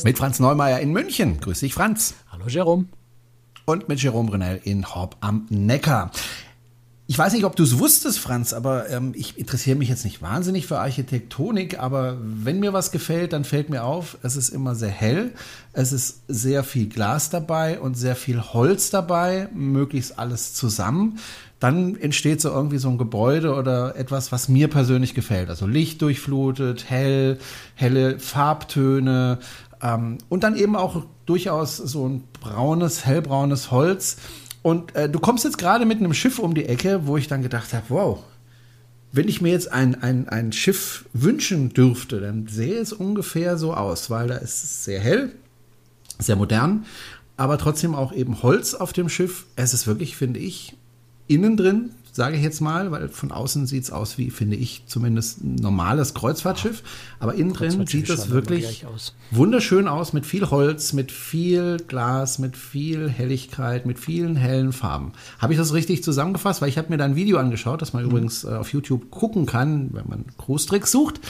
Podcast. Mit Franz Neumeier in München. Grüß dich, Franz. Hallo, Jerome. Und mit Jerome Brunel in Horb am Neckar. Ich weiß nicht, ob du es wusstest, Franz, aber ähm, ich interessiere mich jetzt nicht wahnsinnig für Architektonik, aber wenn mir was gefällt, dann fällt mir auf, es ist immer sehr hell, es ist sehr viel Glas dabei und sehr viel Holz dabei, möglichst alles zusammen dann entsteht so irgendwie so ein Gebäude oder etwas, was mir persönlich gefällt. Also Licht durchflutet, hell, helle Farbtöne ähm, und dann eben auch durchaus so ein braunes, hellbraunes Holz. Und äh, du kommst jetzt gerade mit einem Schiff um die Ecke, wo ich dann gedacht habe, wow, wenn ich mir jetzt ein, ein, ein Schiff wünschen dürfte, dann sähe es ungefähr so aus, weil da ist es sehr hell, sehr modern, aber trotzdem auch eben Holz auf dem Schiff. Es ist wirklich, finde ich, innen drin, sage ich jetzt mal, weil von außen sieht es aus wie, finde ich, zumindest ein normales Kreuzfahrtschiff. Aber innen drin sieht es wirklich aus. wunderschön aus, mit viel Holz, mit viel Glas, mit viel Helligkeit, mit vielen hellen Farben. Habe ich das richtig zusammengefasst? Weil ich habe mir da ein Video angeschaut, das man mhm. übrigens äh, auf YouTube gucken kann, wenn man Cruise-Tricks sucht.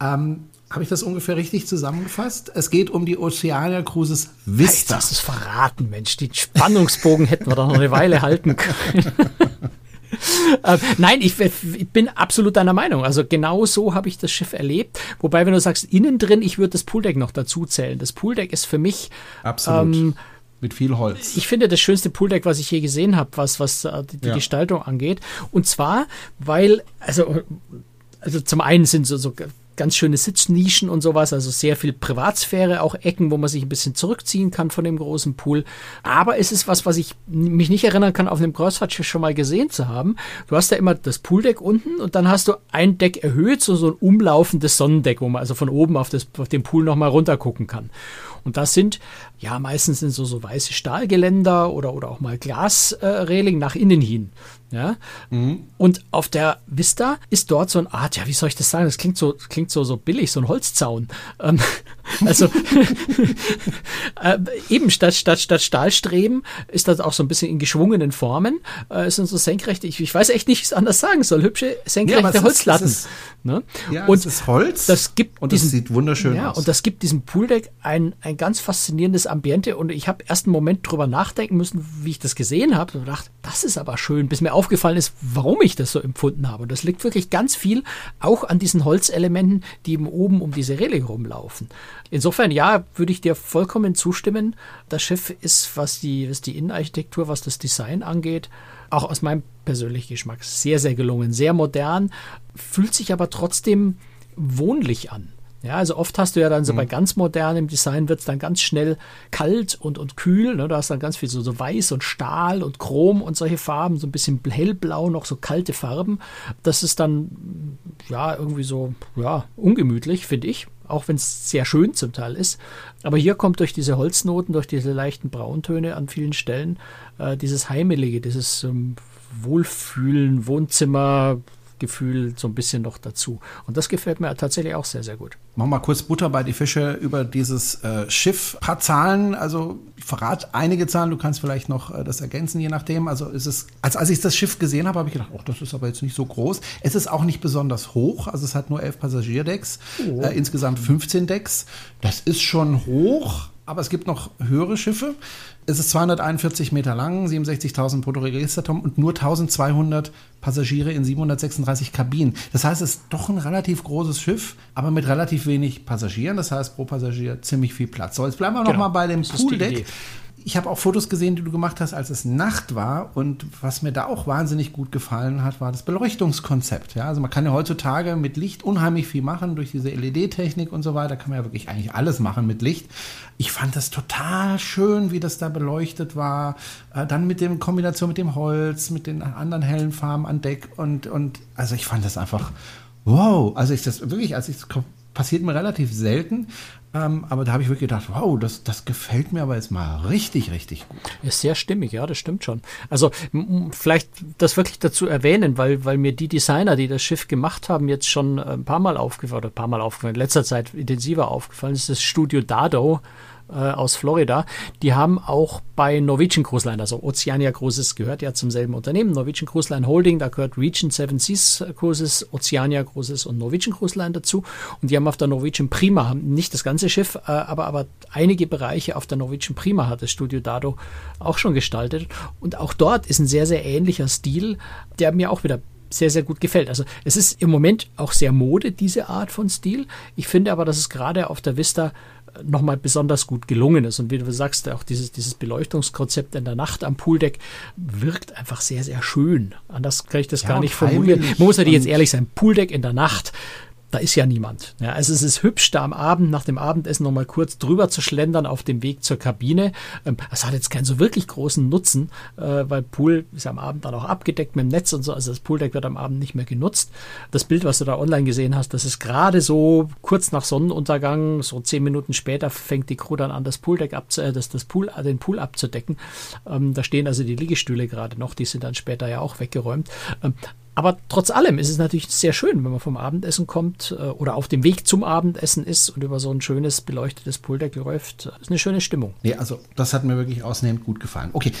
Ähm, habe ich das ungefähr richtig zusammengefasst? Es geht um die Oceania Cruises Vista. Das ist verraten, Mensch. Den Spannungsbogen hätten wir doch noch eine Weile halten können. äh, nein, ich, ich, bin absolut deiner Meinung. Also genau so habe ich das Schiff erlebt. Wobei, wenn du sagst, innen drin, ich würde das Pooldeck noch dazu zählen. Das Pooldeck ist für mich absolut. Ähm, mit viel Holz. Ich finde das schönste Pooldeck, was ich je gesehen habe, was, was äh, die ja. Gestaltung angeht. Und zwar, weil, also, also zum einen sind so, so ganz schöne Sitznischen und sowas, also sehr viel Privatsphäre, auch Ecken, wo man sich ein bisschen zurückziehen kann von dem großen Pool. Aber es ist was, was ich mich nicht erinnern kann, auf einem Kreuzfahrtschiff schon mal gesehen zu haben. Du hast ja immer das Pooldeck unten und dann hast du ein Deck erhöht, so, so ein umlaufendes Sonnendeck, wo man also von oben auf, das, auf den Pool nochmal runter gucken kann. Und das sind, ja, meistens sind so, so weiße Stahlgeländer oder, oder auch mal Glasreling äh, nach innen hin. Ja? Mhm. Und auf der Vista ist dort so eine Art, ja, wie soll ich das sagen? Das klingt so, klingt so, so billig, so ein Holzzaun. Ähm, also äh, eben statt, statt, statt Stahlstreben ist das auch so ein bisschen in geschwungenen Formen. Äh, es sind so senkrechte, ich, ich weiß echt nicht, wie ich es anders sagen soll. Hübsche, senkrechte ja, Holzlatten. Ist, ne? Ja, und es ist Holz. Das gibt und diesen, das sieht wunderschön ja, aus. Und das gibt diesem Pooldeck ein, ein ganz faszinierendes Ambiente. Und ich habe erst einen Moment drüber nachdenken müssen, wie ich das gesehen habe. Und gedacht, das ist aber schön, bis mir aufgefallen ist, warum ich das so empfunden habe. Und das liegt wirklich ganz viel auch an diesen Holzelementen, die eben oben um diese Reling rumlaufen. Insofern, ja, würde ich dir vollkommen zustimmen. Das Schiff ist, was die, was die Innenarchitektur, was das Design angeht, auch aus meinem persönlichen Geschmack sehr, sehr gelungen. Sehr modern, fühlt sich aber trotzdem wohnlich an. Ja, also oft hast du ja dann so mhm. bei ganz modernem Design wird es dann ganz schnell kalt und, und kühl. Ne? Da hast dann ganz viel so, so weiß und Stahl und Chrom und solche Farben, so ein bisschen hellblau, noch so kalte Farben. Das ist dann ja irgendwie so ja ungemütlich, finde ich. Auch wenn es sehr schön zum Teil ist. Aber hier kommt durch diese Holznoten, durch diese leichten Brauntöne an vielen Stellen äh, dieses Heimelige, dieses ähm, Wohlfühlen, Wohnzimmer, Gefühl so ein bisschen noch dazu. Und das gefällt mir tatsächlich auch sehr, sehr gut. Machen wir mal kurz Butter bei die Fische über dieses äh, Schiff. Ein paar Zahlen, also ich verrate einige Zahlen, du kannst vielleicht noch äh, das ergänzen, je nachdem. Also ist es, als, als ich das Schiff gesehen habe, habe ich gedacht, oh, das ist aber jetzt nicht so groß. Es ist auch nicht besonders hoch, also es hat nur elf Passagierdecks, oh. äh, insgesamt 15 Decks. Das ist schon hoch, aber es gibt noch höhere Schiffe. Es ist 241 Meter lang, 67.000 Bruttoregistertonnen und nur 1200 Passagiere in 736 Kabinen. Das heißt, es ist doch ein relativ großes Schiff, aber mit relativ wenig Passagieren. Das heißt, pro Passagier ziemlich viel Platz. So, jetzt bleiben wir genau. noch mal bei dem Pooldeck ich habe auch Fotos gesehen, die du gemacht hast, als es Nacht war. Und was mir da auch wahnsinnig gut gefallen hat, war das Beleuchtungskonzept. Ja, also man kann ja heutzutage mit Licht unheimlich viel machen durch diese LED-Technik und so weiter. Kann man ja wirklich eigentlich alles machen mit Licht. Ich fand das total schön, wie das da beleuchtet war. Äh, dann mit dem Kombination mit dem Holz, mit den anderen hellen Farben an Deck und und also ich fand das einfach wow. Also ich das wirklich, als ich passiert mir relativ selten. Ähm, aber da habe ich wirklich gedacht, wow, das, das gefällt mir aber jetzt mal richtig, richtig gut. Ist sehr stimmig, ja, das stimmt schon. Also vielleicht das wirklich dazu erwähnen, weil, weil mir die Designer, die das Schiff gemacht haben, jetzt schon ein paar Mal aufgefallen, oder ein paar Mal aufgefallen, in letzter Zeit intensiver aufgefallen ist, das Studio Dado äh, aus Florida. Die haben auch bei Norwegian Cruise Line, also Oceania Cruises gehört ja zum selben Unternehmen, Norwegian Cruise Line Holding, da gehört Region Seven Seas Cruises, Oceania Cruises und Norwegian Cruise Line dazu. Und die haben auf der Norwegian Prima, nicht das ganze Schiff, äh, aber, aber einige Bereiche auf der Norwegian Prima hat das Studio Dado auch schon gestaltet. Und auch dort ist ein sehr, sehr ähnlicher Stil, der mir auch wieder sehr, sehr gut gefällt. Also es ist im Moment auch sehr Mode, diese Art von Stil. Ich finde aber, dass es gerade auf der Vista äh, nochmal besonders gut gelungen ist. Und wie du sagst, auch dieses, dieses Beleuchtungskonzept in der Nacht am Pooldeck wirkt einfach sehr, sehr schön. Anders kann ich das ja, gar nicht formulieren. Man muss natürlich jetzt ehrlich sein, Pooldeck in der Nacht, da ist ja niemand. Ja, also es ist hübsch, da am Abend nach dem Abendessen noch mal kurz drüber zu schlendern auf dem Weg zur Kabine. Ähm, das hat jetzt keinen so wirklich großen Nutzen, äh, weil Pool ist am Abend dann auch abgedeckt mit dem Netz und so. Also das Pooldeck wird am Abend nicht mehr genutzt. Das Bild, was du da online gesehen hast, das ist gerade so kurz nach Sonnenuntergang, so zehn Minuten später fängt die Crew dann an, das Pooldeck abzu äh, das, das Pool, äh, den Pool abzudecken. Ähm, da stehen also die Liegestühle gerade noch, die sind dann später ja auch weggeräumt. Ähm, aber trotz allem ist es natürlich sehr schön, wenn man vom Abendessen kommt äh, oder auf dem Weg zum Abendessen ist und über so ein schönes beleuchtetes läuft. Das ist eine schöne Stimmung. Nee, also das hat mir wirklich ausnehmend gut gefallen. Okay,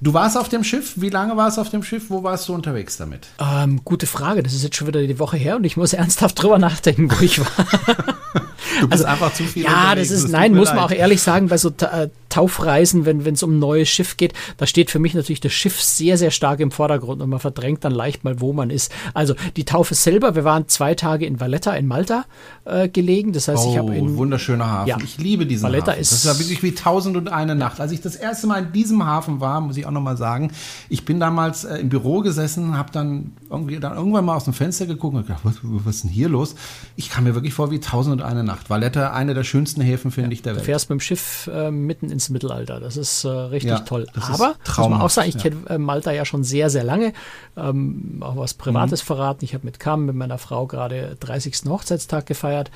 Du warst auf dem Schiff. Wie lange warst du auf dem Schiff? Wo warst du unterwegs damit? Ähm, gute Frage. Das ist jetzt schon wieder die Woche her und ich muss ernsthaft drüber nachdenken, wo ich war. du bist also, einfach zu viel. Ja, das ist, das nein, muss man leid. auch ehrlich sagen, bei so äh, Taufreisen, wenn es um ein neues Schiff geht, da steht für mich natürlich das Schiff sehr, sehr stark im Vordergrund und man verdrängt dann leicht mal, wo man ist. Also die Taufe selber, wir waren zwei Tage in Valletta in Malta äh, gelegen. Das heißt, oh, ich habe in wunderschöner Hafen. Ja, ich liebe diesen Valletta Hafen. Ist das ist ja wirklich wie Tausend und eine Nacht. Als ich das erste Mal in diesem Hafen war, muss ich auch nochmal sagen, ich bin damals äh, im Büro gesessen, habe dann irgendwie dann irgendwann mal aus dem Fenster geguckt und gedacht, was, was ist denn hier los? Ich kam mir wirklich vor wie Tausend und eine Nacht. Valletta, einer der schönsten Häfen, finde ja, ich, der Welt. Du fährst mit dem Schiff äh, mitten ins Mittelalter. Das ist äh, richtig ja, toll. Aber muss man auch sagen, ich ja. kenne äh, Malta ja schon sehr, sehr lange. Ähm, auch was Privates mhm. verraten. Ich habe mit Cam, mit meiner Frau gerade 30. Hochzeitstag gefeiert.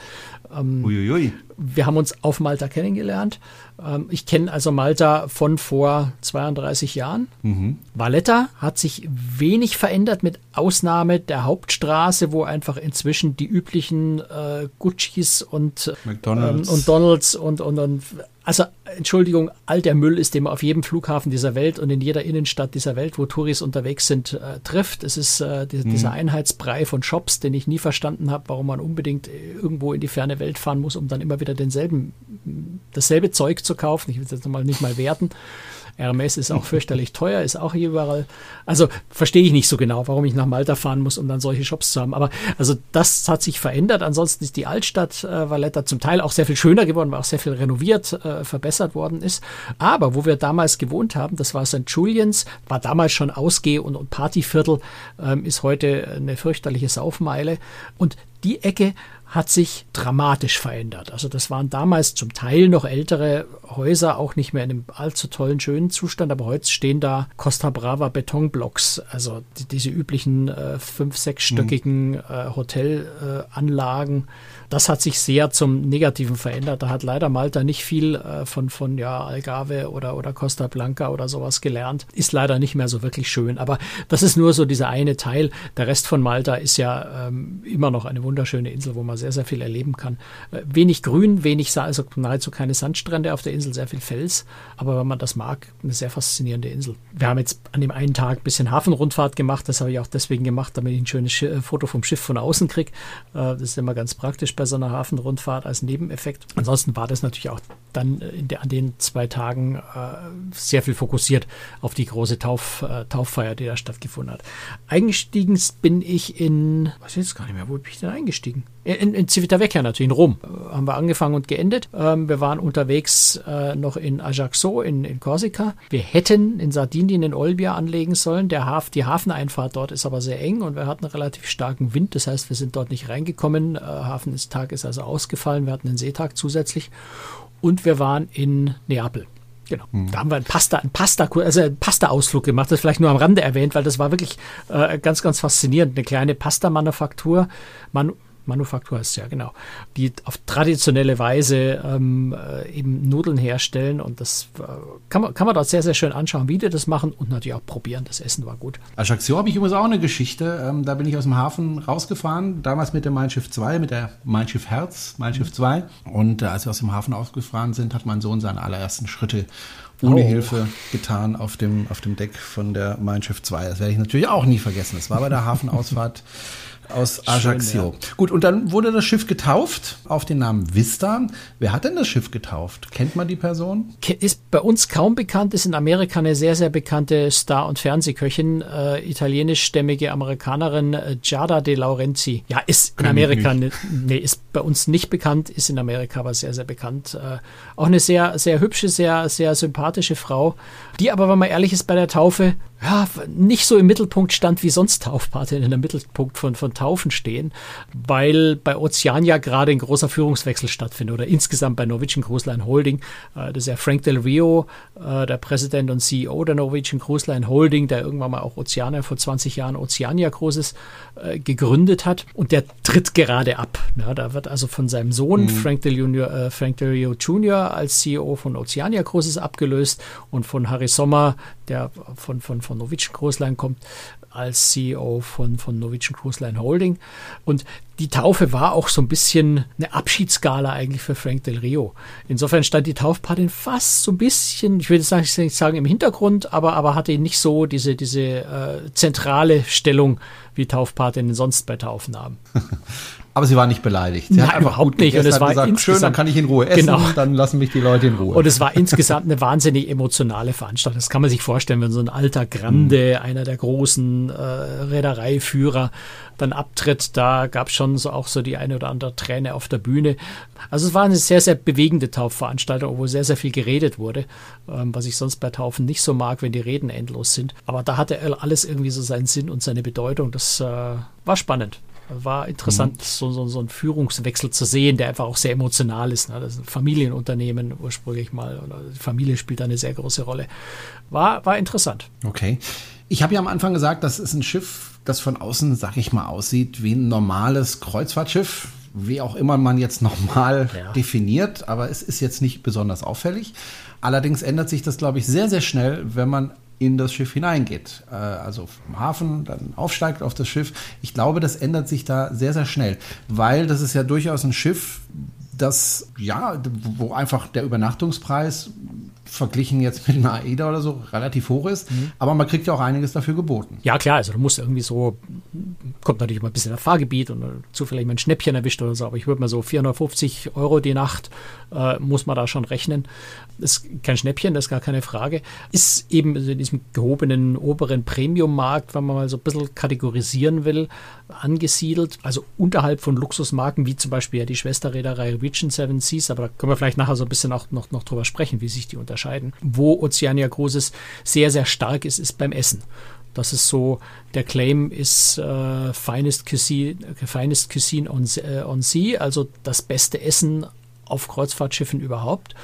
Ähm, Uiuiui. Wir haben uns auf Malta kennengelernt. Ähm, ich kenne also Malta von vor 32 Jahren. Mhm. Valletta hat sich wenig verändert, mit Ausnahme der Hauptstraße, wo einfach inzwischen die üblichen äh, Guccis und McDonalds. Ähm, und Donalds und, und, und also, Entschuldigung, all der Müll ist, den man auf jedem Flughafen dieser Welt und in jeder Innenstadt dieser Welt, wo Touris unterwegs sind, äh, trifft. Es ist äh, die, mhm. dieser Einheitsbrei von Shops, den ich nie verstanden habe, warum man unbedingt irgendwo in die ferne Welt fahren muss, um dann immer wieder denselben, dasselbe Zeug zu kaufen. Ich will es jetzt mal nicht mal werten. Hermes ist auch fürchterlich teuer, ist auch überall. Also verstehe ich nicht so genau, warum ich nach Malta fahren muss, um dann solche Shops zu haben. Aber also das hat sich verändert. Ansonsten ist die Altstadt äh, Valletta zum Teil auch sehr viel schöner geworden, weil auch sehr viel renoviert, äh, verbessert worden ist. Aber wo wir damals gewohnt haben, das war St. Julians, war damals schon Ausgeh- und, und Partyviertel, ähm, ist heute eine fürchterliche Saufmeile. Und die Ecke hat sich dramatisch verändert. Also das waren damals zum Teil noch ältere Häuser, auch nicht mehr in einem allzu tollen, schönen Zustand, aber heute stehen da Costa Brava Betonblocks, also die, diese üblichen äh, fünf-, sechsstöckigen mhm. äh, Hotelanlagen. Äh, das hat sich sehr zum Negativen verändert. Da hat leider Malta nicht viel äh, von, von ja, Algarve oder, oder Costa Blanca oder sowas gelernt. Ist leider nicht mehr so wirklich schön. Aber das ist nur so dieser eine Teil. Der Rest von Malta ist ja ähm, immer noch eine wunderschöne Insel, wo man sehr, sehr viel erleben kann. Äh, wenig Grün, wenig, also nahezu keine Sandstrände auf der Insel, sehr viel Fels. Aber wenn man das mag, eine sehr faszinierende Insel. Wir haben jetzt an dem einen Tag ein bisschen Hafenrundfahrt gemacht. Das habe ich auch deswegen gemacht, damit ich ein schönes Sch äh, Foto vom Schiff von außen kriege. Äh, das ist immer ganz praktisch bei so einer Hafenrundfahrt als Nebeneffekt. Ansonsten war das natürlich auch dann der, an den zwei Tagen sehr viel fokussiert auf die große Tauf, Tauffeier, die da stattgefunden hat. Eingestiegen bin ich in, was jetzt gar nicht mehr, wo bin ich denn eingestiegen? In, in Civitavecchia natürlich, in Rom. Äh, haben wir angefangen und geendet. Ähm, wir waren unterwegs äh, noch in Ajaccio in, in Korsika. Wir hätten in Sardinien in Olbia anlegen sollen. Der Haf, die Hafeneinfahrt dort ist aber sehr eng und wir hatten relativ starken Wind. Das heißt, wir sind dort nicht reingekommen. Äh, Hafentag ist also ausgefallen. Wir hatten einen Seetag zusätzlich. Und wir waren in Neapel. Genau. Mhm. Da haben wir einen Pasta, einen Pasta, also einen Pasta-Ausflug gemacht. Das vielleicht nur am Rande erwähnt, weil das war wirklich äh, ganz, ganz faszinierend. Eine kleine Pasta-Manufaktur. Man Manufaktur heißt es ja, genau, die auf traditionelle Weise ähm, äh, eben Nudeln herstellen und das äh, kann, man, kann man dort sehr, sehr schön anschauen, wie die das machen und natürlich auch probieren. Das Essen war gut. Ajaccio habe ich übrigens auch eine Geschichte. Ähm, da bin ich aus dem Hafen rausgefahren, damals mit dem Mein Schiff 2, mit der Mein Schiff Herz, Mein Schiff 2 und äh, als wir aus dem Hafen ausgefahren sind, hat mein Sohn seine allerersten Schritte ohne oh. Hilfe getan auf dem, auf dem Deck von der Mein Schiff 2. Das werde ich natürlich auch nie vergessen. Das war bei der Hafenausfahrt aus Ajaccio. ja. Gut, und dann wurde das Schiff getauft auf den Namen Vista. Wer hat denn das Schiff getauft? Kennt man die Person? Ist bei uns kaum bekannt, ist in Amerika eine sehr, sehr bekannte Star- und Fernsehköchin, äh, italienischstämmige Amerikanerin äh, Giada De Laurenti. Ja, ist in Amerika, ne, nee, ist bei uns nicht bekannt, ist in Amerika aber sehr, sehr bekannt. Äh, auch eine sehr, sehr hübsche, sehr, sehr sympathische Frau, die aber, wenn man ehrlich ist, bei der Taufe ja, nicht so im Mittelpunkt stand wie sonst Taufpaten in der Mittelpunkt von, von Taufen stehen, weil bei Oceania gerade ein großer Führungswechsel stattfindet oder insgesamt bei Norwegian Cruise Line Holding. Äh, das ist ja Frank Del Rio, äh, der Präsident und CEO der Norwegian Cruise Line Holding, der irgendwann mal auch Oceania vor 20 Jahren Oceania Cruises äh, gegründet hat und der tritt gerade ab. Ja, da wird also von seinem Sohn mhm. Frank, Del Junior, Frank Del Rio Jr. als CEO von Oceania Cruises abgelöst und von Harry Sommer, der von, von von Norwegian Cruise Line kommt, als CEO von, von Norwegian Cruise Line Holding. Und die Taufe war auch so ein bisschen eine Abschiedsgala eigentlich für Frank Del Rio. Insofern stand die Taufpatin fast so ein bisschen, ich will jetzt nicht sagen im Hintergrund, aber, aber hatte nicht so diese, diese äh, zentrale Stellung, wie Taufpatinnen sonst bei Taufen haben. Aber sie war nicht beleidigt. Sie Nein, hat einfach überhaupt nicht. Und es war gesagt, schön, dann kann ich in Ruhe essen, genau. dann lassen mich die Leute in Ruhe. Und es war insgesamt eine wahnsinnig emotionale Veranstaltung. Das kann man sich vorstellen, wenn so ein alter Grande, mhm. einer der großen äh, Reedereiführer, dann abtritt. Da gab es schon so auch so die eine oder andere Träne auf der Bühne. Also es war eine sehr, sehr bewegende Taufveranstaltung, obwohl sehr, sehr viel geredet wurde, ähm, was ich sonst bei Taufen nicht so mag, wenn die Reden endlos sind. Aber da hatte alles irgendwie so seinen Sinn und seine Bedeutung. Das äh, war spannend war interessant, mhm. so, so, so einen Führungswechsel zu sehen, der einfach auch sehr emotional ist. Ne? Das ist ein Familienunternehmen ursprünglich mal. Oder die Familie spielt da eine sehr große Rolle. War, war interessant. Okay. Ich habe ja am Anfang gesagt, das ist ein Schiff, das von außen, sag ich mal, aussieht wie ein normales Kreuzfahrtschiff. Wie auch immer man jetzt normal ja. definiert, aber es ist jetzt nicht besonders auffällig. Allerdings ändert sich das, glaube ich, sehr, sehr schnell, wenn man in das Schiff hineingeht. Äh, also vom Hafen, dann aufsteigt auf das Schiff. Ich glaube, das ändert sich da sehr, sehr schnell, weil das ist ja durchaus ein Schiff, das, ja, wo einfach der Übernachtungspreis verglichen jetzt mit einer AIDA oder so relativ hoch ist. Mhm. Aber man kriegt ja auch einiges dafür geboten. Ja, klar, also du musst irgendwie so, kommt natürlich immer ein bisschen das Fahrgebiet und zufällig mal ein Schnäppchen erwischt oder so, aber ich würde mal so 450 Euro die Nacht äh, muss man da schon rechnen. Das ist kein Schnäppchen, das ist gar keine Frage. Ist eben in diesem gehobenen oberen Premium-Markt, wenn man mal so ein bisschen kategorisieren will, angesiedelt. Also unterhalb von Luxusmarken, wie zum Beispiel ja die Schwesterreederei Region Seven Seas, aber da können wir vielleicht nachher so ein bisschen auch noch, noch drüber sprechen, wie sich die unterscheiden unterscheiden. Wo Oceania Großes sehr, sehr stark ist, ist beim Essen. Das ist so, der Claim ist äh, finest, cuisine, finest cuisine on, äh, on sea, also das beste Essen auf Kreuzfahrtschiffen überhaupt.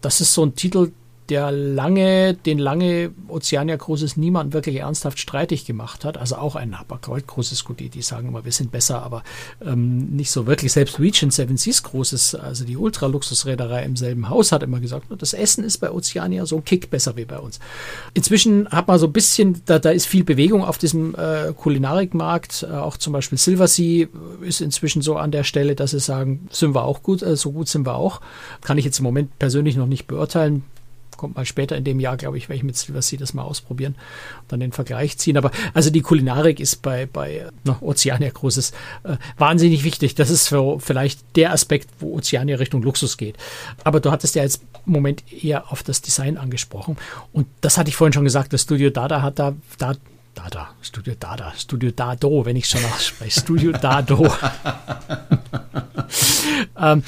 Das ist so ein Titel, der lange, den lange Oceania Cruises niemand wirklich ernsthaft streitig gemacht hat. Also auch ein Hapag-Lloyd gut, die, die sagen immer, wir sind besser, aber ähm, nicht so wirklich. Selbst Regent Seven Seas Cruises, also die Ultraluxusreederei im selben Haus, hat immer gesagt, das Essen ist bei Oceania so ein Kick besser wie bei uns. Inzwischen hat man so ein bisschen, da, da ist viel Bewegung auf diesem äh, Kulinarikmarkt. Äh, auch zum Beispiel Silversea ist inzwischen so an der Stelle, dass sie sagen, sind wir auch gut, äh, so gut sind wir auch. Kann ich jetzt im Moment persönlich noch nicht beurteilen kommt mal später in dem Jahr, glaube ich, werde ich mit Silver Sea das mal ausprobieren und dann den Vergleich ziehen. Aber also die Kulinarik ist bei, bei na, Oceania Großes äh, wahnsinnig wichtig. Das ist für vielleicht der Aspekt, wo Oceania Richtung Luxus geht. Aber du hattest ja jetzt im Moment eher auf das Design angesprochen. Und das hatte ich vorhin schon gesagt, das Studio Dada hat da, da Dada, Studio Dada, Studio Dado, wenn ich schon ausspreche, Studio Dado. ähm,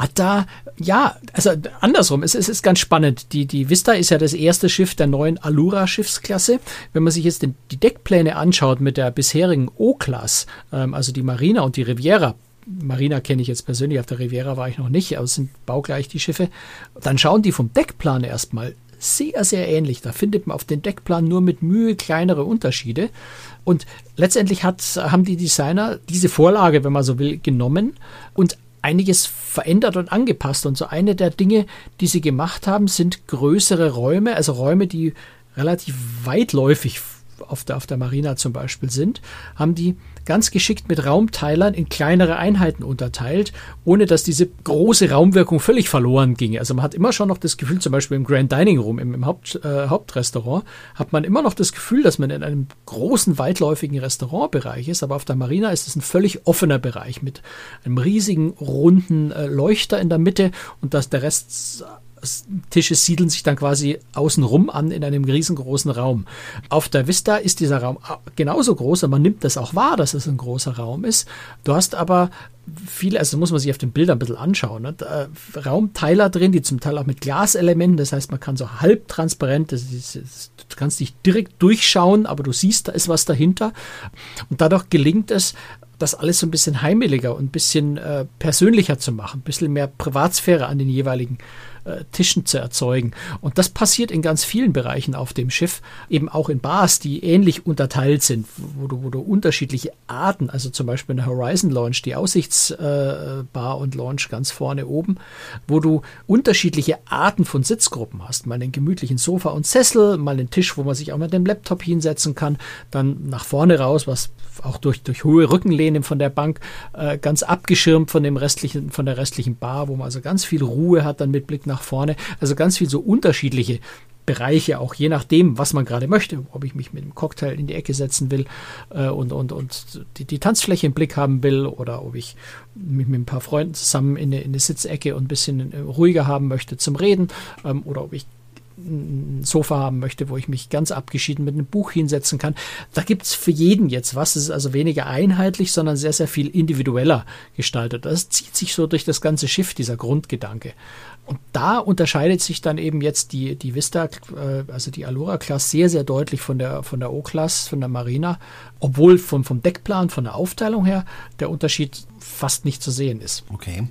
hat da, ja, also andersrum, es, es ist ganz spannend. Die, die Vista ist ja das erste Schiff der neuen Allura-Schiffsklasse. Wenn man sich jetzt den, die Deckpläne anschaut mit der bisherigen O-Class, ähm, also die Marina und die Riviera, Marina kenne ich jetzt persönlich, auf der Riviera war ich noch nicht, aber es sind baugleich die Schiffe, dann schauen die vom Deckplan erstmal sehr, sehr ähnlich. Da findet man auf den Deckplan nur mit Mühe kleinere Unterschiede. Und letztendlich hat, haben die Designer diese Vorlage, wenn man so will, genommen und einiges verändert und angepasst. Und so eine der Dinge, die sie gemacht haben, sind größere Räume, also Räume, die relativ weitläufig auf der, auf der Marina zum Beispiel sind, haben die ganz geschickt mit Raumteilern in kleinere Einheiten unterteilt, ohne dass diese große Raumwirkung völlig verloren ginge. Also man hat immer schon noch das Gefühl, zum Beispiel im Grand Dining Room, im, im Haupt, äh, Hauptrestaurant, hat man immer noch das Gefühl, dass man in einem großen, weitläufigen Restaurantbereich ist, aber auf der Marina ist es ein völlig offener Bereich mit einem riesigen, runden äh, Leuchter in der Mitte und dass der Rest Tische siedeln sich dann quasi außenrum an in einem riesengroßen Raum. Auf der Vista ist dieser Raum genauso groß und man nimmt das auch wahr, dass es ein großer Raum ist. Du hast aber viele, also muss man sich auf den Bildern ein bisschen anschauen, ne? Raumteiler drin, die zum Teil auch mit Glaselementen, das heißt, man kann so halbtransparent, das ist, das, du kannst nicht direkt durchschauen, aber du siehst, da ist was dahinter. Und dadurch gelingt es, das alles so ein bisschen heimeliger und ein bisschen äh, persönlicher zu machen, ein bisschen mehr Privatsphäre an den jeweiligen äh, Tischen zu erzeugen. Und das passiert in ganz vielen Bereichen auf dem Schiff, eben auch in Bars, die ähnlich unterteilt sind, wo du, wo du unterschiedliche Arten, also zum Beispiel eine Horizon Launch, die Aussichtsbar äh, und Launch ganz vorne oben, wo du unterschiedliche Arten von Sitzgruppen hast. Mal einen gemütlichen Sofa und Sessel, mal einen Tisch, wo man sich auch mit dem Laptop hinsetzen kann, dann nach vorne raus, was auch durch, durch hohe Rückenlehnen von der Bank äh, ganz abgeschirmt von dem restlichen, von der restlichen Bar, wo man also ganz viel Ruhe hat, dann mit Blick nach vorne. Also ganz viel so unterschiedliche Bereiche, auch je nachdem, was man gerade möchte, ob ich mich mit einem Cocktail in die Ecke setzen will äh, und, und, und die, die, Tanzfläche im Blick haben will oder ob ich mich mit ein paar Freunden zusammen in eine, in eine Sitzecke und ein bisschen äh, ruhiger haben möchte zum Reden ähm, oder ob ich ein Sofa haben möchte, wo ich mich ganz abgeschieden mit einem Buch hinsetzen kann. Da gibt es für jeden jetzt was. Es ist also weniger einheitlich, sondern sehr, sehr viel individueller gestaltet. Das zieht sich so durch das ganze Schiff, dieser Grundgedanke. Und da unterscheidet sich dann eben jetzt die, die Vista, äh, also die Allura-Class, sehr, sehr deutlich von der, von der O-Class, von der Marina, obwohl vom, vom Deckplan, von der Aufteilung her, der Unterschied fast nicht zu sehen ist. Okay.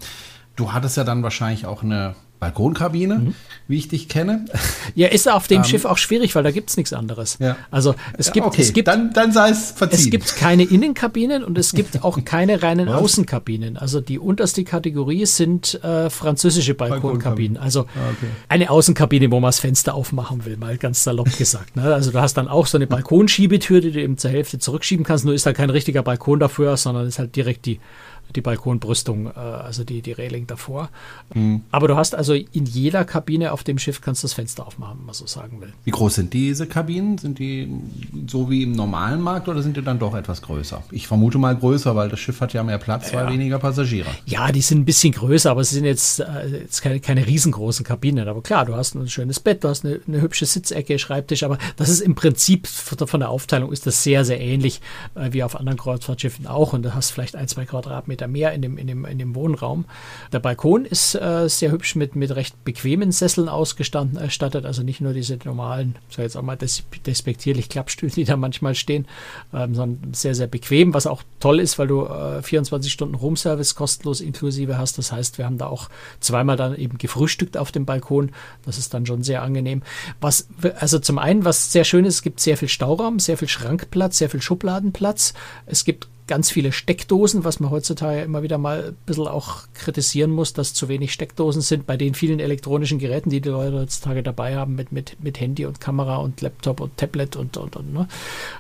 Du hattest ja dann wahrscheinlich auch eine Balkonkabine, mhm. wie ich dich kenne. Ja, ist auf dem ähm, Schiff auch schwierig, weil da gibt es nichts anderes. Ja. Also es gibt, okay, es gibt, dann, dann sei es verziehen. Es gibt keine Innenkabinen und es gibt auch keine reinen Was? Außenkabinen. Also die unterste Kategorie sind äh, französische Balkonkabinen. Also ah, okay. eine Außenkabine, wo man das Fenster aufmachen will, mal ganz salopp gesagt. Ne? Also du hast dann auch so eine Balkonschiebetür, die du eben zur Hälfte zurückschieben kannst. Nur ist da kein richtiger Balkon dafür, sondern ist halt direkt die die Balkonbrüstung, äh, also die, die Reling davor. Mhm. Aber du hast also in jeder Kabine auf dem Schiff kannst du das Fenster aufmachen, wenn man so sagen will. Wie groß sind diese Kabinen? Sind die so wie im normalen Markt oder sind die dann doch etwas größer? Ich vermute mal größer, weil das Schiff hat ja mehr Platz, weil ja. weniger Passagiere. Ja, die sind ein bisschen größer, aber sie sind jetzt, äh, jetzt keine, keine riesengroßen Kabinen. Aber klar, du hast ein schönes Bett, du hast eine, eine hübsche Sitzecke, Schreibtisch, aber das ist im Prinzip von der Aufteilung ist das sehr, sehr ähnlich äh, wie auf anderen Kreuzfahrtschiffen auch. Und du hast vielleicht ein, zwei Quadratmeter Meter mehr in dem, in dem, in dem Wohnraum. Der Balkon ist äh, sehr hübsch mit, mit recht bequemen Sesseln ausgestattet, also nicht nur diese normalen, sag jetzt auch mal des, despektierlich Klappstühle, die da manchmal stehen, ähm, sondern sehr, sehr bequem, was auch toll ist, weil du äh, 24 Stunden Roomservice kostenlos inklusive hast. Das heißt, wir haben da auch zweimal dann eben gefrühstückt auf dem Balkon. Das ist dann schon sehr angenehm. Was, also zum einen, was sehr schön ist, es gibt sehr viel Stauraum, sehr viel Schrankplatz, sehr viel Schubladenplatz. Es gibt ganz viele Steckdosen, was man heutzutage immer wieder mal ein bisschen auch kritisieren muss, dass zu wenig Steckdosen sind bei den vielen elektronischen Geräten, die die Leute heutzutage dabei haben, mit, mit, mit Handy und Kamera und Laptop und Tablet und, und, und ne?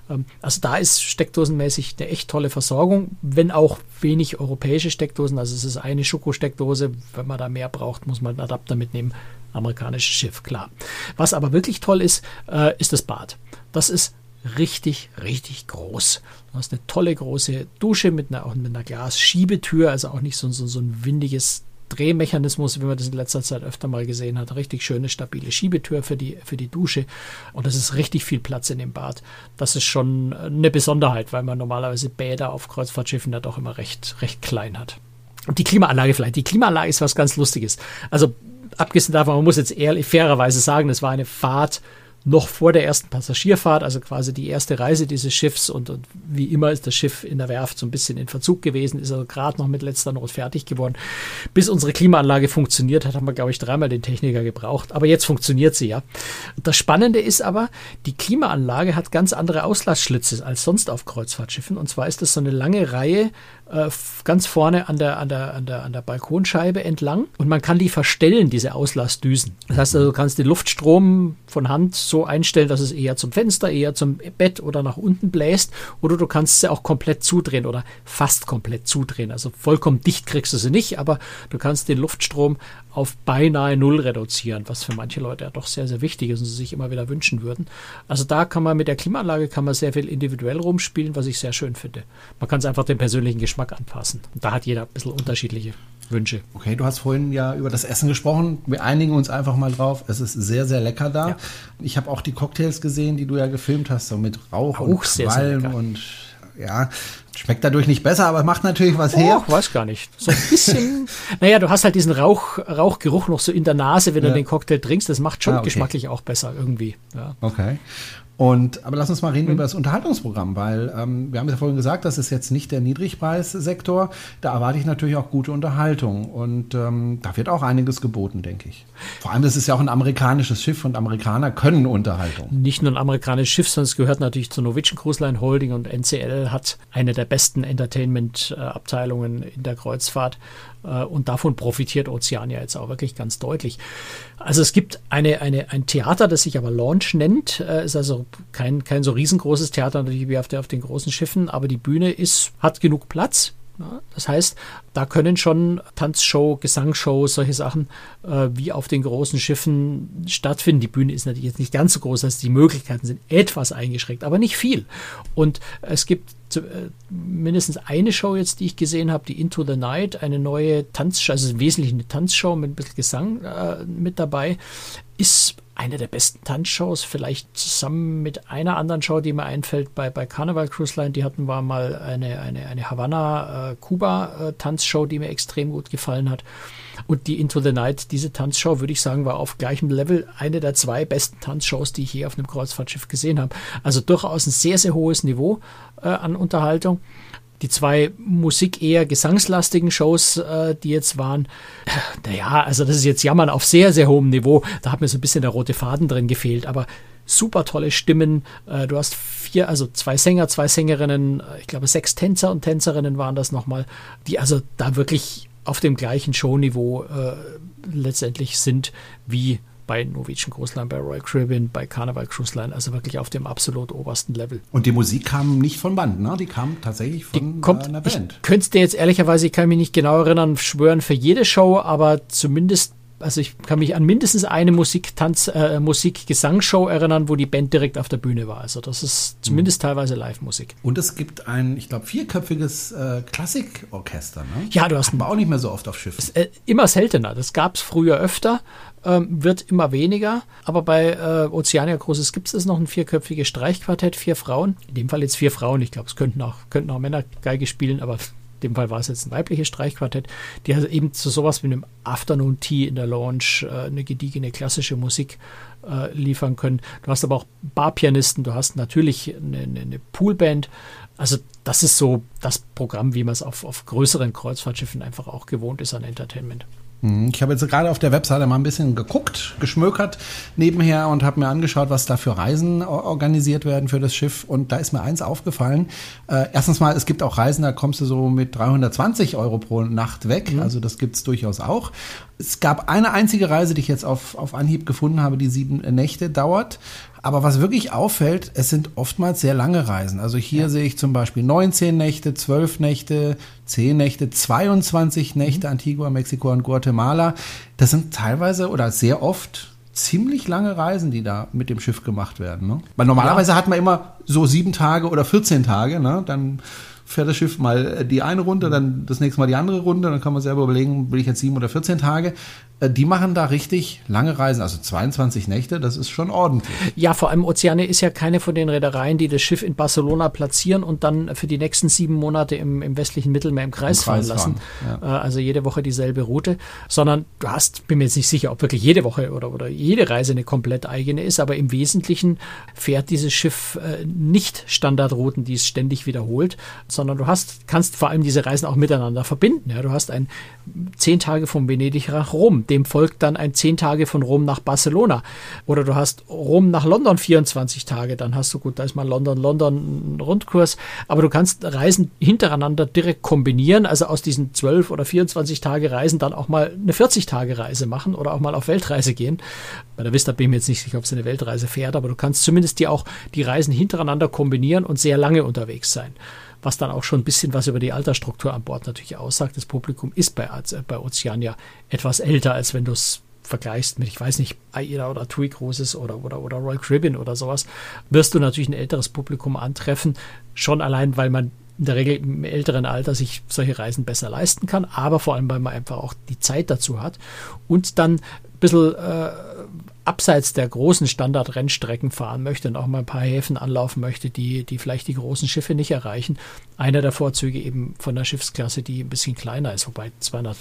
Ähm, also da ist steckdosenmäßig eine echt tolle Versorgung, wenn auch wenig europäische Steckdosen. Also es ist eine Schoko-Steckdose. Wenn man da mehr braucht, muss man einen Adapter mitnehmen. Amerikanisches Schiff, klar. Was aber wirklich toll ist, äh, ist das Bad. Das ist richtig, richtig groß. Du hast eine tolle große Dusche mit einer, auch mit einer Glasschiebetür, also auch nicht so, so, so ein windiges Drehmechanismus, wie man das in letzter Zeit öfter mal gesehen hat. Richtig schöne, stabile Schiebetür für die, für die Dusche. Und es ist richtig viel Platz in dem Bad. Das ist schon eine Besonderheit, weil man normalerweise Bäder auf Kreuzfahrtschiffen da doch immer recht, recht klein hat. Und die Klimaanlage vielleicht. Die Klimaanlage ist was ganz Lustiges. Also, abgesehen davon, man muss jetzt ehrlich, fairerweise sagen, es war eine Fahrt noch vor der ersten Passagierfahrt, also quasi die erste Reise dieses Schiffs und, und wie immer ist das Schiff in der Werft so ein bisschen in Verzug gewesen, ist also gerade noch mit letzter Not fertig geworden. Bis unsere Klimaanlage funktioniert hat, haben wir, glaube ich, dreimal den Techniker gebraucht, aber jetzt funktioniert sie ja. Das Spannende ist aber, die Klimaanlage hat ganz andere Auslassschlitze als sonst auf Kreuzfahrtschiffen und zwar ist das so eine lange Reihe äh, ganz vorne an der, an, der, an, der, an der Balkonscheibe entlang und man kann die verstellen, diese Auslassdüsen. Das heißt also, du kannst den Luftstrom von Hand so einstellen, dass es eher zum Fenster, eher zum Bett oder nach unten bläst oder du kannst sie auch komplett zudrehen oder fast komplett zudrehen. Also vollkommen dicht kriegst du sie nicht, aber du kannst den Luftstrom auf beinahe null reduzieren, was für manche Leute ja doch sehr, sehr wichtig ist und sie sich immer wieder wünschen würden. Also da kann man mit der Klimaanlage kann man sehr viel individuell rumspielen, was ich sehr schön finde. Man kann es einfach dem persönlichen Geschmack anpassen. Und da hat jeder ein bisschen unterschiedliche Wünsche. Okay, du hast vorhin ja über das Essen gesprochen. Wir einigen uns einfach mal drauf. Es ist sehr, sehr lecker da. Ja. Ich habe auch die Cocktails gesehen, die du ja gefilmt hast, so mit Rauch auch und Qualm und ja, schmeckt dadurch nicht besser, aber macht natürlich was oh, her. weiß gar nicht. So ein bisschen. naja, du hast halt diesen Rauch, Rauchgeruch noch so in der Nase, wenn ja. du den Cocktail trinkst. Das macht schon ah, okay. geschmacklich auch besser irgendwie. Ja. Okay. Und, aber lass uns mal reden mhm. über das Unterhaltungsprogramm, weil ähm, wir haben ja vorhin gesagt, das ist jetzt nicht der Niedrigpreissektor. Da erwarte ich natürlich auch gute Unterhaltung. Und ähm, da wird auch einiges geboten, denke ich. Vor allem, das ist ja auch ein amerikanisches Schiff und Amerikaner können Unterhaltung. Nicht nur ein amerikanisches Schiff, sondern es gehört natürlich zur Norwegian Cruise Line Holding und NCL hat eine der besten Entertainment-Abteilungen in der Kreuzfahrt. Äh, und davon profitiert Ozeania jetzt auch wirklich ganz deutlich. Also es gibt eine, eine, ein Theater, das sich aber Launch nennt. Äh, ist also kein, kein so riesengroßes Theater natürlich wie auf, der, auf den großen Schiffen, aber die Bühne ist, hat genug Platz. Das heißt, da können schon Tanzshow, Gesangsshow, solche Sachen äh, wie auf den großen Schiffen stattfinden. Die Bühne ist natürlich jetzt nicht ganz so groß, also die Möglichkeiten sind etwas eingeschränkt, aber nicht viel. Und es gibt zu, äh, mindestens eine Show jetzt, die ich gesehen habe, die Into the Night, eine neue Tanzshow, also im Wesentlichen eine Tanzshow mit ein bisschen Gesang äh, mit dabei, ist eine der besten Tanzshows, vielleicht zusammen mit einer anderen Show, die mir einfällt, bei, bei Carnival Cruise Line, die hatten wir mal eine, eine, eine Havanna-Kuba-Tanzshow, äh, die mir extrem gut gefallen hat. Und die Into the Night, diese Tanzshow, würde ich sagen, war auf gleichem Level eine der zwei besten Tanzshows, die ich je auf einem Kreuzfahrtschiff gesehen habe. Also durchaus ein sehr, sehr hohes Niveau äh, an Unterhaltung die zwei Musik eher gesangslastigen Shows, äh, die jetzt waren, naja, also das ist jetzt Jammern auf sehr, sehr hohem Niveau. Da hat mir so ein bisschen der rote Faden drin gefehlt, aber super tolle Stimmen. Äh, du hast vier, also zwei Sänger, zwei Sängerinnen, äh, ich glaube sechs Tänzer und Tänzerinnen waren das nochmal, die also da wirklich auf dem gleichen Showniveau äh, letztendlich sind wie bei Norwegian Cruise Line, bei Royal Caribbean, bei Carnival Cruise Line, also wirklich auf dem absolut obersten Level. Und die Musik kam nicht von Band, ne? Die kam tatsächlich von die kommt, einer Band. Ich könnte dir jetzt ehrlicherweise, ich kann mich nicht genau erinnern, schwören für jede Show, aber zumindest also ich kann mich an mindestens eine Musik-Tanz, äh, Musik-Gesangsshow erinnern, wo die Band direkt auf der Bühne war. Also das ist zumindest mhm. teilweise Live-Musik. Und es gibt ein, ich glaube, vierköpfiges äh, Klassikorchester, ne? Ja, du hast. Aber auch nicht mehr so oft auf Schiffen. Äh, immer seltener. Das gab es früher öfter ähm, wird immer weniger. Aber bei äh, Oceania Großes gibt es noch ein vierköpfiges Streichquartett, vier Frauen. In dem Fall jetzt vier Frauen. Ich glaube, es könnten auch, könnten auch Männer Geige spielen, aber dem Fall war es jetzt ein weibliches Streichquartett, die also eben zu sowas wie einem Afternoon Tea in der Lounge äh, eine gediegene klassische Musik äh, liefern können. Du hast aber auch Barpianisten, du hast natürlich eine, eine, eine Poolband. Also das ist so das Programm, wie man es auf, auf größeren Kreuzfahrtschiffen einfach auch gewohnt ist an Entertainment. Mhm. Ich habe jetzt gerade auf der Webseite mal ein bisschen geguckt, geschmökert nebenher und habe mir angeschaut, was da für Reisen organisiert werden für das Schiff. Und da ist mir eins aufgefallen. Äh, erstens mal, es gibt auch Reisen, da kommst du so mit 320 Euro pro Nacht weg. Mhm. Also das gibt's durchaus auch. Es gab eine einzige Reise, die ich jetzt auf, auf Anhieb gefunden habe, die sieben Nächte dauert. Aber was wirklich auffällt, es sind oftmals sehr lange Reisen. Also hier ja. sehe ich zum Beispiel 19 Nächte, 12 Nächte, 10 Nächte, 22 Nächte, mhm. Antigua, Mexiko und Guatemala. Das sind teilweise oder sehr oft ziemlich lange Reisen, die da mit dem Schiff gemacht werden. Ne? Weil normalerweise ja. hat man immer so sieben Tage oder 14 Tage. Ne? Dann fährt das Schiff mal die eine Runde, dann das nächste Mal die andere Runde. Dann kann man selber überlegen, will ich jetzt sieben oder 14 Tage. Äh, die machen da richtig lange Reisen, also 22 Nächte, das ist schon ordentlich. Ja, vor allem Oceania ist ja keine von den Reedereien, die das Schiff in Barcelona platzieren und dann für die nächsten sieben Monate im, im westlichen Mittelmeer im Kreis, Im Kreis fahren lassen. Fahren, ja. Äh, also jede Woche dieselbe Route, sondern du hast, bin mir jetzt nicht sicher, ob wirklich jede Woche oder, oder jede Reise eine komplett eigene ist, aber im Wesentlichen fährt dieses Schiff äh, nicht Standardrouten, die es ständig wiederholt, sondern du hast, kannst vor allem diese Reisen auch miteinander verbinden. Ja, du hast ein zehn Tage von Venedig nach Rom dem folgt dann ein 10 Tage von Rom nach Barcelona. Oder du hast Rom nach London 24 Tage, dann hast du gut, da ist mal London, London Rundkurs. Aber du kannst Reisen hintereinander direkt kombinieren, also aus diesen 12 oder 24 Tage Reisen dann auch mal eine 40 Tage Reise machen oder auch mal auf Weltreise gehen. Bei der Vista bin ich mir jetzt nicht sicher, ob sie eine Weltreise fährt, aber du kannst zumindest die auch die Reisen hintereinander kombinieren und sehr lange unterwegs sein was dann auch schon ein bisschen was über die Altersstruktur an Bord natürlich aussagt. Das Publikum ist bei, äh, bei Oceania etwas älter, als wenn du es vergleichst mit, ich weiß nicht, AIDA oder TUI Cruises oder, oder, oder Royal Caribbean oder sowas, wirst du natürlich ein älteres Publikum antreffen. Schon allein, weil man in der Regel im älteren Alter sich solche Reisen besser leisten kann, aber vor allem, weil man einfach auch die Zeit dazu hat und dann ein bisschen äh, abseits der großen Standard-Rennstrecken fahren möchte und auch mal ein paar Häfen anlaufen möchte, die, die vielleicht die großen Schiffe nicht erreichen. Einer der Vorzüge eben von der Schiffsklasse, die ein bisschen kleiner ist, wobei 200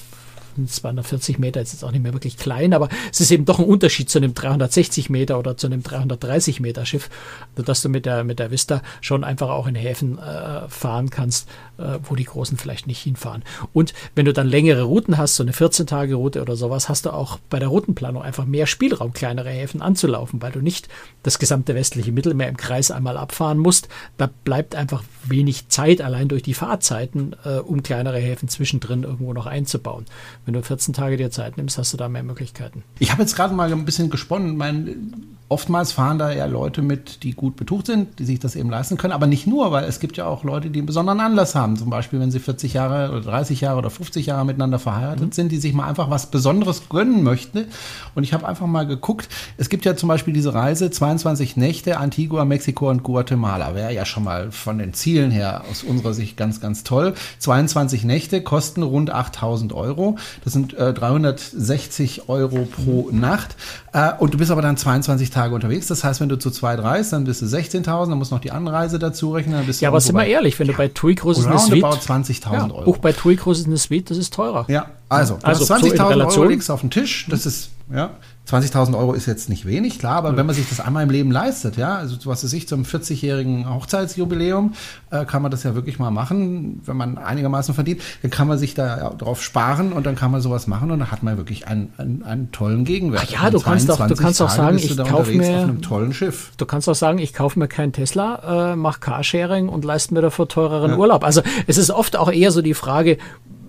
240 Meter ist jetzt auch nicht mehr wirklich klein, aber es ist eben doch ein Unterschied zu einem 360 Meter oder zu einem 330 Meter Schiff, dass du mit der, mit der Vista schon einfach auch in Häfen äh, fahren kannst, äh, wo die Großen vielleicht nicht hinfahren. Und wenn du dann längere Routen hast, so eine 14-Tage-Route oder sowas, hast du auch bei der Routenplanung einfach mehr Spielraum, kleinere Häfen anzulaufen, weil du nicht das gesamte westliche Mittelmeer im Kreis einmal abfahren musst. Da bleibt einfach wenig Zeit allein durch die Fahrzeiten, äh, um kleinere Häfen zwischendrin irgendwo noch einzubauen. Wenn du 14 Tage dir Zeit nimmst, hast du da mehr Möglichkeiten. Ich habe jetzt gerade mal ein bisschen gesponnen. Mein, oftmals fahren da ja Leute mit, die gut betucht sind, die sich das eben leisten können, aber nicht nur, weil es gibt ja auch Leute, die einen besonderen Anlass haben. Zum Beispiel, wenn sie 40 Jahre oder 30 Jahre oder 50 Jahre miteinander verheiratet mhm. sind, die sich mal einfach was Besonderes gönnen möchten. Und ich habe einfach mal geguckt, es gibt ja zum Beispiel diese Reise 22 Nächte Antigua, Mexiko und Guatemala. Wäre ja schon mal von den Zielen her aus unserer Sicht ganz, ganz toll. 22 Nächte kosten rund 8000 Euro. Das sind äh, 360 Euro pro Nacht. Äh, und du bist aber dann 22 Tage unterwegs. Das heißt, wenn du zu zweit reist, dann bist du 16.000, dann musst du noch die Anreise dazu rechnen. Dann bist ja, aber sind wir ehrlich, wenn ja, du bei TUI Cruises eine Suite... 20.000 ja, Euro. Buch bei TUI Cruises eine Suite, das ist teurer. Ja, also, also 20.000 Euro legst auf den Tisch, das ist, ja, 20.000 Euro ist jetzt nicht wenig, klar, aber mhm. wenn man sich das einmal im Leben leistet, ja, also was weiß ich, zum 40-jährigen Hochzeitsjubiläum äh, kann man das ja wirklich mal machen, wenn man einigermaßen verdient, dann kann man sich da ja, drauf sparen und dann kann man sowas machen und dann hat man wirklich einen, einen, einen tollen Gegenwert. Ach ja, du kannst, auch, du kannst auch sagen, ich kaufe mir auf einem tollen Schiff. Du kannst auch sagen, ich kaufe mir keinen Tesla, äh, mache Carsharing und leiste mir dafür teureren ja. Urlaub. Also es ist oft auch eher so die Frage,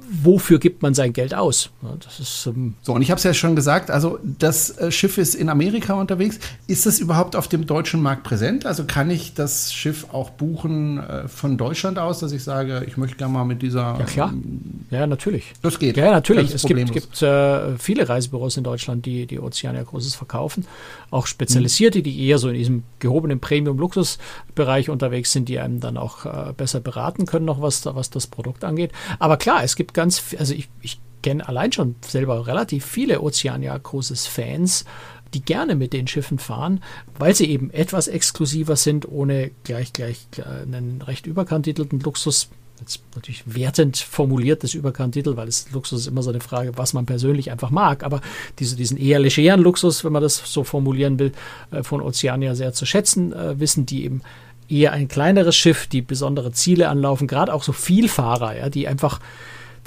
wofür gibt man sein Geld aus? Das ist, ähm so, und ich habe es ja schon gesagt, also das äh, Schiff ist in Amerika unterwegs. Ist das überhaupt auf dem deutschen Markt präsent? Also kann ich das Schiff auch buchen äh, von Deutschland aus, dass ich sage, ich möchte gerne mal mit dieser. Ja, klar. Ähm, ja, natürlich. Das geht. Ja, natürlich. Es gibt, gibt äh, viele Reisebüros in Deutschland, die, die Oceania Großes verkaufen. Auch spezialisierte, mhm. die eher so in diesem gehobenen Premium-Luxus-Bereich unterwegs sind, die einem dann auch äh, besser beraten können, noch was, was das Produkt angeht. Aber klar, es gibt ganz, also ich, ich kenne allein schon selber relativ viele Oceania Cruises Fans, die gerne mit den Schiffen fahren, weil sie eben etwas exklusiver sind, ohne gleich gleich einen recht überkantitelten Luxus. Jetzt natürlich wertend formuliert das Überkanttitel, weil es Luxus ist immer so eine Frage, was man persönlich einfach mag. Aber diese, diesen eher legeren Luxus, wenn man das so formulieren will, äh, von Oceania sehr zu schätzen äh, wissen, die eben eher ein kleineres Schiff, die besondere Ziele anlaufen, gerade auch so Vielfahrer, ja, die einfach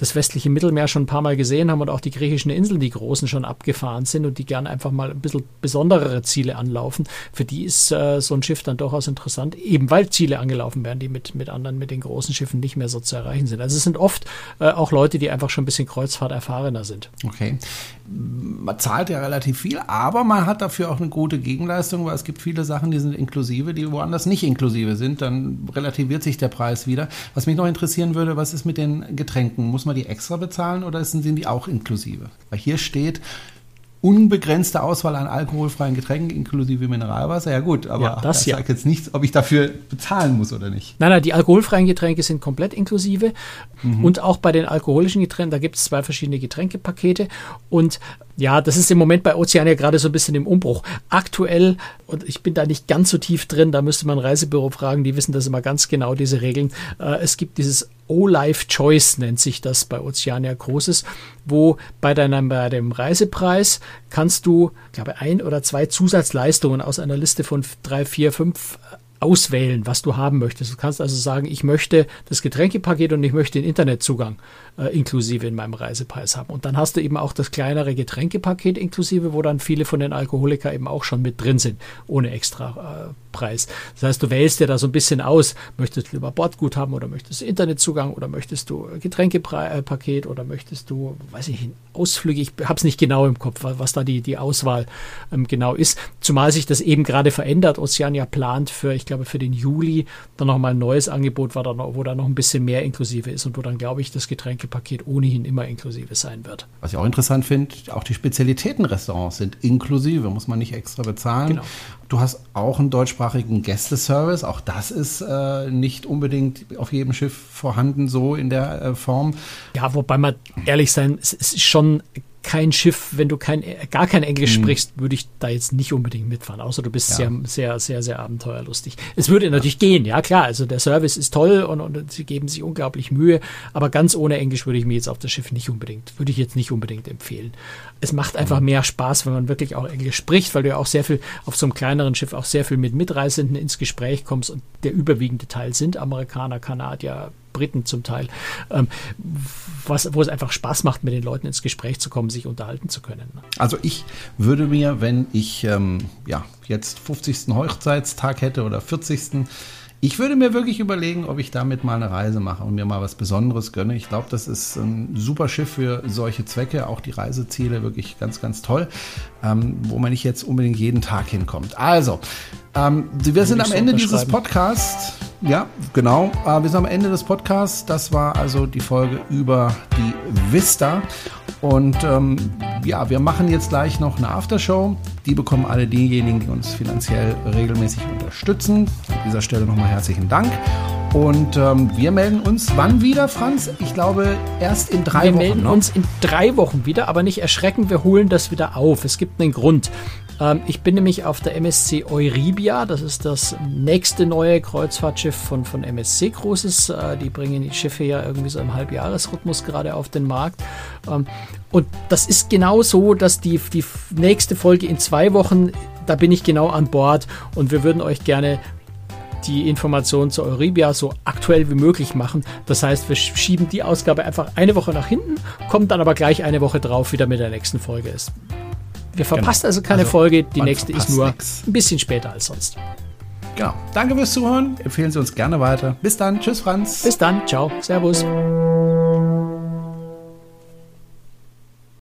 das westliche Mittelmeer schon ein paar Mal gesehen haben und auch die griechischen Inseln, die großen, schon abgefahren sind und die gerne einfach mal ein bisschen besonderere Ziele anlaufen. Für die ist äh, so ein Schiff dann durchaus interessant, eben weil Ziele angelaufen werden, die mit, mit anderen, mit den großen Schiffen nicht mehr so zu erreichen sind. Also es sind oft äh, auch Leute, die einfach schon ein bisschen Kreuzfahrt erfahrener sind. Okay. Man zahlt ja relativ viel, aber man hat dafür auch eine gute Gegenleistung, weil es gibt viele Sachen, die sind inklusive, die woanders nicht inklusive sind. Dann relativiert sich der Preis wieder. Was mich noch interessieren würde, was ist mit den Getränken? Muss man die extra bezahlen oder sind die auch inklusive? Weil hier steht, unbegrenzte Auswahl an alkoholfreien Getränken inklusive Mineralwasser. Ja gut, aber ja, das, sagt jetzt nichts, ob ich dafür bezahlen muss oder nicht. Nein, nein, die alkoholfreien Getränke sind komplett inklusive. Mhm. Und auch bei den alkoholischen Getränken, da gibt es zwei verschiedene Getränkepakete. Und Ja, das ist im Moment bei Ozeania gerade so ein bisschen im Umbruch. Aktuell, und ich bin da nicht ganz so tief drin, da müsste man Reisebüro fragen, die wissen das immer ganz genau, diese Regeln. Äh, es gibt dieses O-Life Choice, nennt sich das bei Ozeania Großes, wo bei deinem, bei dem Reisepreis kannst du, glaube, ein oder zwei Zusatzleistungen aus einer Liste von drei, vier, fünf auswählen, was du haben möchtest. Du kannst also sagen, ich möchte das Getränkepaket und ich möchte den Internetzugang äh, inklusive in meinem Reisepreis haben. Und dann hast du eben auch das kleinere Getränkepaket inklusive, wo dann viele von den Alkoholiker eben auch schon mit drin sind, ohne extra äh, Preis. Das heißt, du wählst dir da so ein bisschen aus, möchtest du lieber Bordgut haben oder möchtest du Internetzugang oder möchtest du Getränkepaket oder möchtest du, weiß ich, Ausflüge, ich habe es nicht genau im Kopf, was da die, die Auswahl ähm, genau ist. Zumal sich das eben gerade verändert. Oceania plant für, ich glaube, für den Juli dann nochmal ein neues Angebot, wo da, noch, wo da noch ein bisschen mehr inklusive ist und wo dann, glaube ich, das Getränkepaket ohnehin immer inklusive sein wird. Was ich auch interessant finde, auch die Spezialitätenrestaurants sind inklusive, muss man nicht extra bezahlen. Genau. Du hast auch einen deutschsprachigen Gästeservice. Auch das ist äh, nicht unbedingt auf jedem Schiff vorhanden, so in der äh, Form. Ja, wobei man ehrlich sein, es ist schon kein Schiff, wenn du kein, gar kein Englisch mhm. sprichst, würde ich da jetzt nicht unbedingt mitfahren, außer du bist ja. sehr, sehr, sehr, sehr abenteuerlustig. Es würde natürlich ja. gehen, ja klar, also der Service ist toll und, und sie geben sich unglaublich Mühe, aber ganz ohne Englisch würde ich mir jetzt auf das Schiff nicht unbedingt, würde ich jetzt nicht unbedingt empfehlen. Es macht einfach mhm. mehr Spaß, wenn man wirklich auch Englisch spricht, weil du ja auch sehr viel auf so einem kleineren Schiff auch sehr viel mit Mitreisenden ins Gespräch kommst und der überwiegende Teil sind Amerikaner, Kanadier, Briten zum Teil, ähm, was, wo es einfach Spaß macht, mit den Leuten ins Gespräch zu kommen, sich unterhalten zu können. Also ich würde mir, wenn ich ähm, ja, jetzt 50. Hochzeitstag hätte oder 40. Ich würde mir wirklich überlegen, ob ich damit mal eine Reise mache und mir mal was Besonderes gönne. Ich glaube, das ist ein super Schiff für solche Zwecke. Auch die Reiseziele wirklich ganz, ganz toll, ähm, wo man nicht jetzt unbedingt jeden Tag hinkommt. Also, ähm, wir sind am Ende dieses Podcasts. Ja, genau. Äh, wir sind am Ende des Podcasts. Das war also die Folge über die Vista. Und ähm, ja, wir machen jetzt gleich noch eine Aftershow. Die bekommen alle diejenigen, die uns finanziell regelmäßig unterstützen. An dieser Stelle nochmal herzlichen Dank. Und ähm, wir melden uns wann wieder, Franz? Ich glaube erst in drei wir Wochen. Wir melden ne? uns in drei Wochen wieder, aber nicht erschrecken, wir holen das wieder auf. Es gibt einen Grund. Ähm, ich bin nämlich auf der MSC Euribia, das ist das nächste neue Kreuzfahrtschiff von, von MSC Großes. Äh, die bringen die Schiffe ja irgendwie so im Halbjahresrhythmus gerade auf den Markt. Ähm, und das ist genau so, dass die, die nächste Folge in zwei Wochen, da bin ich genau an Bord und wir würden euch gerne die Informationen zu Euribia so aktuell wie möglich machen. Das heißt, wir schieben die Ausgabe einfach eine Woche nach hinten, kommen dann aber gleich eine Woche drauf wieder mit der nächsten Folge. Wir verpassen genau. also keine also, Folge. Die nächste ist nur nix. ein bisschen später als sonst. Genau. Danke fürs Zuhören. Empfehlen Sie uns gerne weiter. Bis dann. Tschüss, Franz. Bis dann. Ciao. Servus.